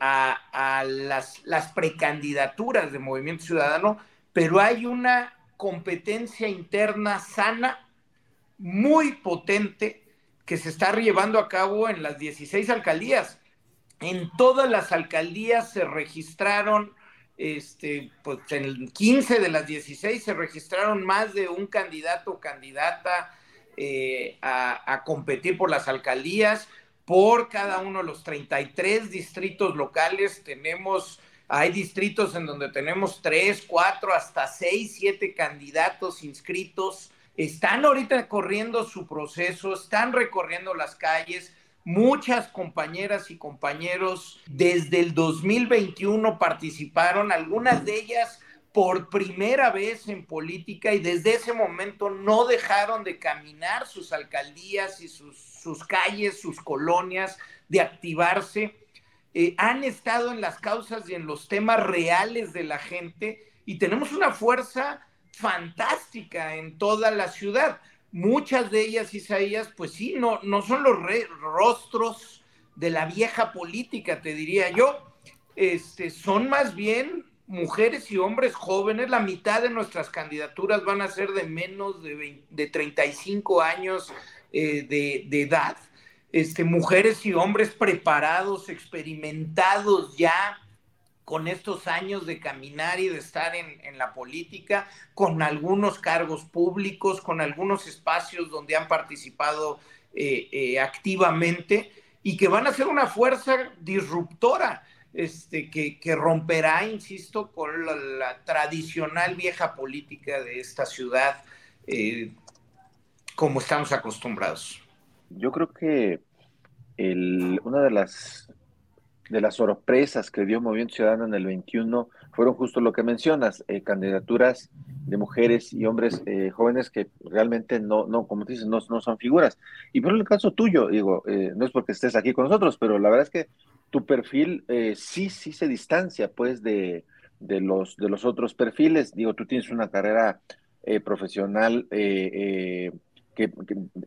a, las, las, precandidaturas de Movimiento Ciudadano, pero hay una competencia interna sana, muy potente, que se está llevando a cabo en las 16 alcaldías. En todas las alcaldías se registraron, este, pues en 15 de las 16 se registraron más de un candidato o candidata eh, a, a competir por las alcaldías por cada uno de los 33 distritos locales tenemos, hay distritos en donde tenemos 3, 4, hasta 6, 7 candidatos inscritos. Están ahorita corriendo su proceso, están recorriendo las calles. Muchas compañeras y compañeros desde el 2021 participaron, algunas de ellas por primera vez en política y desde ese momento no dejaron de caminar sus alcaldías y sus, sus calles, sus colonias, de activarse. Eh, han estado en las causas y en los temas reales de la gente y tenemos una fuerza fantástica en toda la ciudad. Muchas de ellas, Isaías, pues sí, no, no son los rostros de la vieja política, te diría yo. Este, son más bien mujeres y hombres jóvenes, la mitad de nuestras candidaturas van a ser de menos de, de 35 años eh, de, edad, este, mujeres y hombres preparados, experimentados ya con estos años de caminar y de estar en, la política, con algunos cargos públicos, con algunos espacios donde han participado eh, eh, activamente y que van a ser una fuerza disruptora este, que, romperá, insisto, con la, tradicional vieja política de esta ciudad, eh, como estamos acostumbrados. Yo creo que una de las, de las sorpresas que dio Movimiento Ciudadano en el 21 fueron justo lo que mencionas, eh, candidaturas de mujeres y hombres eh, jóvenes que realmente no, no como dices, no, no son figuras. Y por el caso tuyo, digo, no es porque estés aquí con nosotros, pero la verdad es que tu perfil eh, sí, sí se distancia pues de, de, los, de los otros perfiles. Digo, tú tienes una carrera eh, profesional eh, que,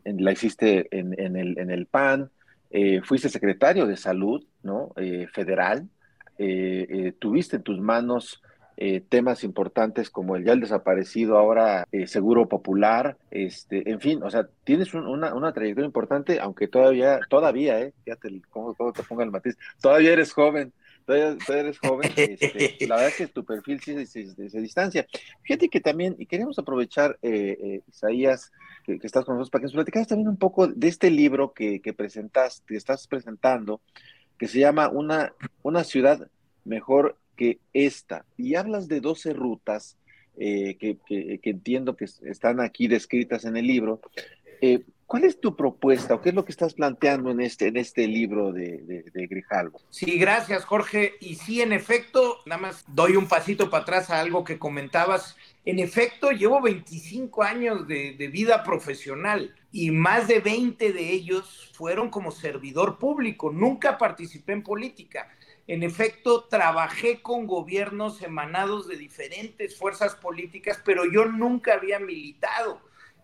la hiciste en, en, el, en el PAN, fuiste secretario de salud, ¿no? federal, tuviste en tus manos eh, temas importantes como el ya el desaparecido, ahora eh, Seguro Popular, este, en fin, o sea, tienes una, una, trayectoria importante, aunque todavía, todavía, eh, fíjate cómo, te ponga el matiz, todavía eres joven, todavía, eres joven, este, (laughs) la verdad es que tu perfil sí se, distancia. Fíjate que también, y queremos aprovechar, eh, Isaías, que, estás con nosotros, para que nos platicaras también un poco de este libro que, que presentaste, que estás presentando, que se llama Una, una ciudad mejor que esta. Y hablas de 12 rutas eh, que, entiendo que están aquí descritas en el libro. Eh, ¿Cuál es tu propuesta o qué es lo que estás planteando en este, en este libro de, de, Grijalvo? Sí, gracias, Jorge. Y sí, en efecto, nada más doy un pasito para atrás a algo que comentabas. En efecto, llevo 25 años de, de vida profesional y más de 20 de ellos fueron como servidor público. Nunca participé en política en efecto, trabajé con gobiernos emanados de diferentes fuerzas políticas, pero yo nunca había militado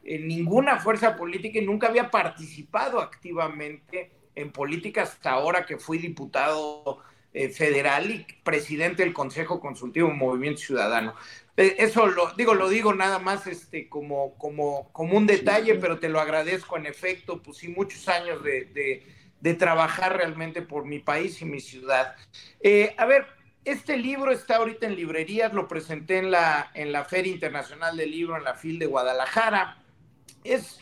en ninguna fuerza política y nunca había participado activamente en política hasta ahora que fui diputado eh, federal y presidente del Consejo Consultivo Movimiento Ciudadano. Eh, eso lo digo, lo digo nada más este, como, como, como un detalle, pero te lo agradezco en efecto, pues sí, muchos años de de trabajar realmente por mi país y mi ciudad. Eh, a ver, este libro está ahorita en librerías, lo presenté en la, en la Feria Internacional del Libro, en la FIL de Guadalajara. Es,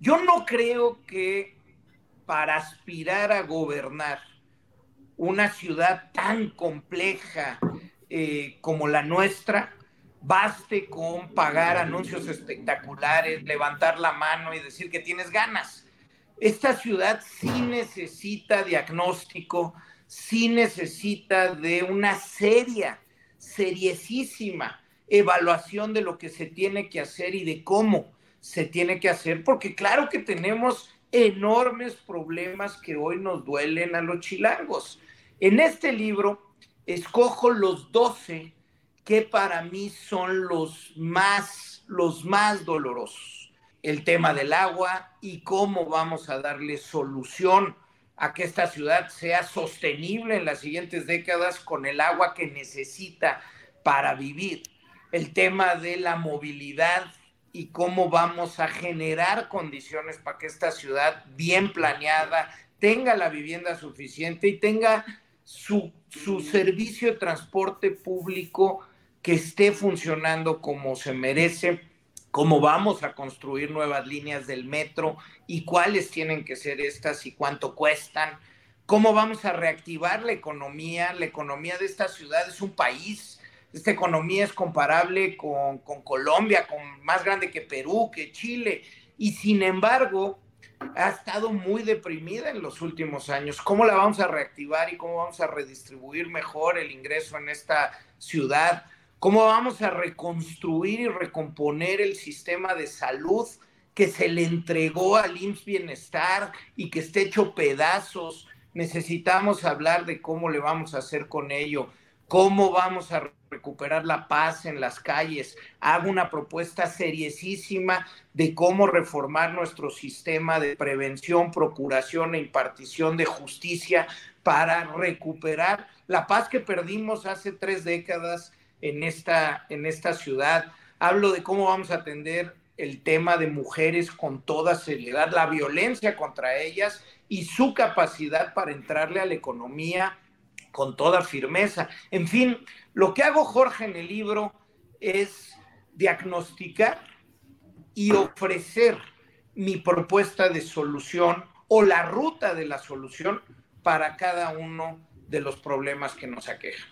yo no creo que para aspirar a gobernar una ciudad tan compleja eh, como la nuestra, baste con pagar anuncios espectaculares, levantar la mano y decir que tienes ganas. Esta ciudad sí necesita diagnóstico, sí necesita de una seria, seriesísima evaluación de lo que se tiene que hacer y de cómo se tiene que hacer, porque claro que tenemos enormes problemas que hoy nos duelen a los chilangos. En este libro escojo los 12 que para mí son los más, los más dolorosos el tema del agua y cómo vamos a darle solución a que esta ciudad sea sostenible en las siguientes décadas con el agua que necesita para vivir. El tema de la movilidad y cómo vamos a generar condiciones para que esta ciudad bien planeada tenga la vivienda suficiente y tenga su, su servicio de transporte público que esté funcionando como se merece, cómo vamos a construir nuevas líneas del metro y cuáles tienen que ser estas y cuánto cuestan, cómo vamos a reactivar la economía. La economía de esta ciudad es un país, esta economía es comparable con, con Colombia, con más grande que Perú, que Chile, y sin embargo ha estado muy deprimida en los últimos años. ¿Cómo la vamos a reactivar y cómo vamos a redistribuir mejor el ingreso en esta ciudad? ¿Cómo vamos a reconstruir y recomponer el sistema de salud que se le entregó al IMSS Bienestar y que esté hecho pedazos? Necesitamos hablar de cómo le vamos a hacer con ello, cómo vamos a recuperar la paz en las calles. Hago una propuesta seriesísima de cómo reformar nuestro sistema de prevención, procuración e impartición de justicia para recuperar la paz que perdimos hace tres décadas en esta, en esta ciudad. Hablo de cómo vamos a atender el tema de mujeres con toda seriedad, la violencia contra ellas y su capacidad para entrarle a la economía con toda firmeza. En fin, lo que hago, Jorge, en el libro es diagnosticar y ofrecer mi propuesta de solución o la ruta de la solución para cada uno de los problemas que nos aquejan.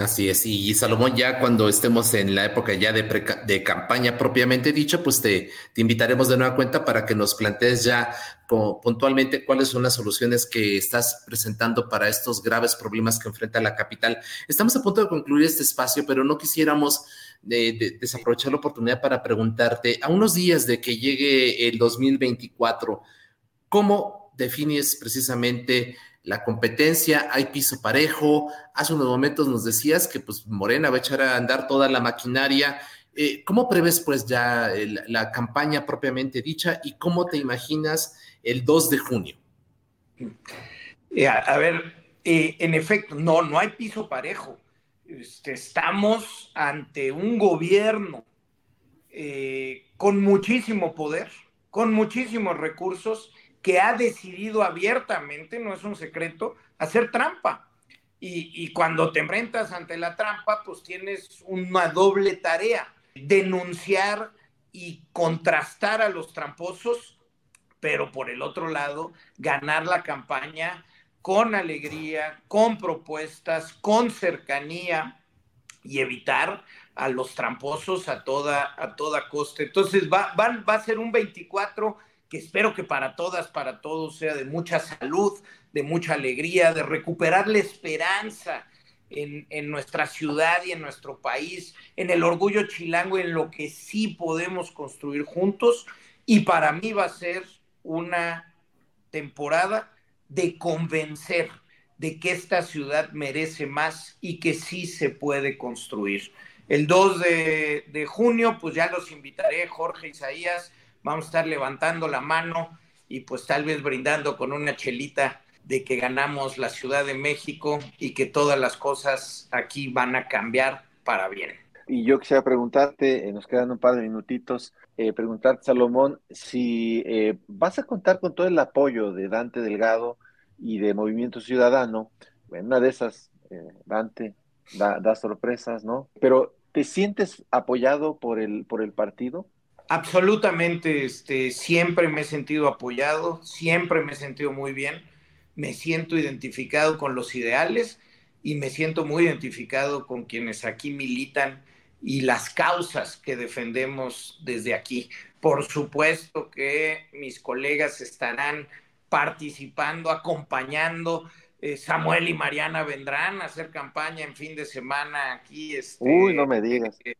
Así es, y Salomón, ya cuando estemos en la época ya de, de campaña propiamente dicha, pues te, te, invitaremos de nueva cuenta para que nos plantees ya puntualmente cuáles son las soluciones que estás presentando para estos graves problemas que enfrenta la capital. Estamos a punto de concluir este espacio, pero no quisiéramos de, de, desaprovechar la oportunidad para preguntarte, a unos días de que llegue el 2024, ¿cómo defines precisamente la competencia, hay piso parejo. Hace unos momentos nos decías que pues Morena va a echar a andar toda la maquinaria. Eh, ¿Cómo prevés pues ya la campaña propiamente dicha y cómo te imaginas el 2 de junio? Eh, a, ver, eh, en efecto, no, no hay piso parejo. Este, estamos ante un gobierno con muchísimo poder, con muchísimos recursos que ha decidido abiertamente, no es un secreto, hacer trampa. Y, y, cuando te enfrentas ante la trampa, pues tienes una doble tarea, denunciar y contrastar a los tramposos, pero por el otro lado, ganar la campaña con alegría, con propuestas, con cercanía y evitar a los tramposos a toda, a toda costa. Entonces va, va, va a ser un 24 que espero que para todas, para todos sea de mucha salud, de mucha alegría, de recuperar la esperanza en, en, nuestra ciudad y en nuestro país, en el orgullo chilango, en lo que sí podemos construir juntos. Y para mí va a ser una temporada de convencer de que esta ciudad merece más y que sí se puede construir. El 2 de, de junio, pues ya los invitaré, Jorge Isaías, vamos a estar levantando la mano y pues tal vez brindando con una chelita de que ganamos la Ciudad de México y que todas las cosas aquí van a cambiar para bien. Y yo quisiera preguntarte, eh, nos quedan un par de minutitos, eh, preguntarte, Salomón, si eh, vas a contar con todo el apoyo de Dante Delgado y de Movimiento Ciudadano, en una de esas, eh, Dante da, da, sorpresas, ¿no? Pero ¿te sientes apoyado por el, por el partido? Absolutamente, este, siempre me he sentido apoyado, siempre me he sentido muy bien, me siento identificado con los ideales y me siento muy identificado con quienes aquí militan y las causas que defendemos desde aquí. Por supuesto que mis colegas estarán participando, acompañando. Eh, Samuel y Mariana vendrán a hacer campaña en fin de semana aquí. Este, Uy, no me digas. Eh,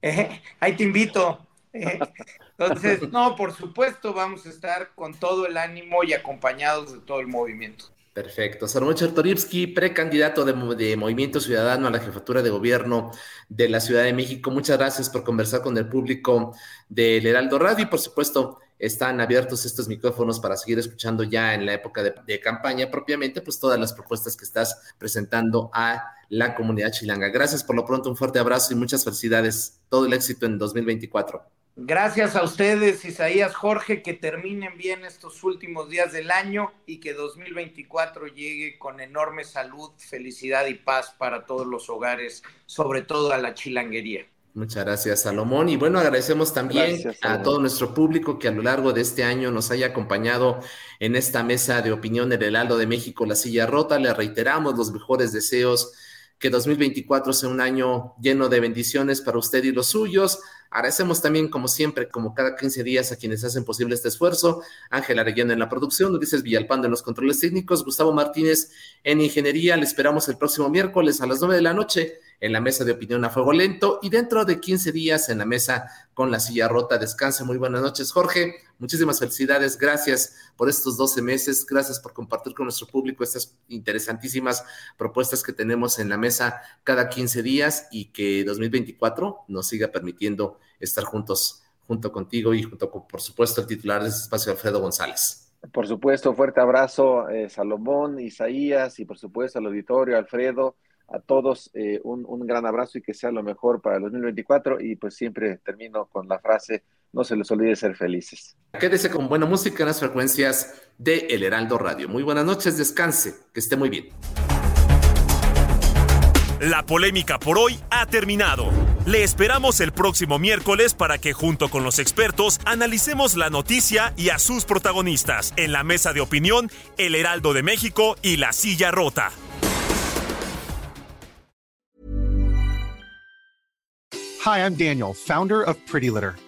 eh, ahí te invito. (laughs) Entonces, no, por supuesto, vamos a estar con todo el ánimo y acompañados de todo el movimiento. Perfecto. Salomón Chertorivsky, precandidato de, Movimiento Ciudadano a la jefatura de gobierno de la Ciudad de México. Muchas gracias por conversar con el público del Heraldo Radio y, por supuesto, están abiertos estos micrófonos para seguir escuchando ya en la época de, de campaña propiamente, pues todas las propuestas que estás presentando a la comunidad chilanga. Gracias por lo pronto, un fuerte abrazo y muchas felicidades. Todo el éxito en 2024. Gracias a ustedes, Isaías Jorge, que terminen bien estos últimos días del año y que 2024 llegue con enorme salud, felicidad y paz para todos los hogares, sobre todo a la chilanguería. Muchas gracias, Salomón. Y bueno, agradecemos también gracias, a todo nuestro público que a lo largo de este año nos haya acompañado en esta mesa de opinión del Heraldo de México, La Silla Rota. Le reiteramos los mejores deseos que 2024 sea un año lleno de bendiciones para usted y los suyos. Agradecemos también, como siempre, como cada 15 días, a quienes hacen posible este esfuerzo. Ángela Arellano en la producción, Ulises Villalpando en los controles técnicos, Gustavo Martínez en ingeniería. Le esperamos el próximo miércoles a las 9 de la noche en la mesa de opinión a fuego lento y dentro de 15 días en la mesa con la silla rota. Descanse, muy buenas noches, Jorge. Muchísimas felicidades, gracias por estos 12 meses, gracias por compartir con nuestro público estas interesantísimas propuestas que tenemos en la mesa cada 15 días y que 2024 nos siga permitiendo estar juntos, junto contigo y junto con, por supuesto, el titular de este espacio, Alfredo González. Por supuesto, fuerte abrazo, eh, Salomón, Isaías y por supuesto al auditorio, Alfredo a todos eh, un, un, gran abrazo y que sea lo mejor para el 2024 y pues siempre termino con la frase, no se les olvide ser felices. Quédese con buena música en las frecuencias de El Heraldo Radio. Muy buenas noches, descanse, que esté muy bien. La polémica por hoy ha terminado. Le esperamos el próximo miércoles para que junto con los expertos analicemos la noticia y a sus protagonistas en la mesa de opinión El Heraldo de México y La Silla Rota. Hi, I'm Daniel, founder of Pretty Litter.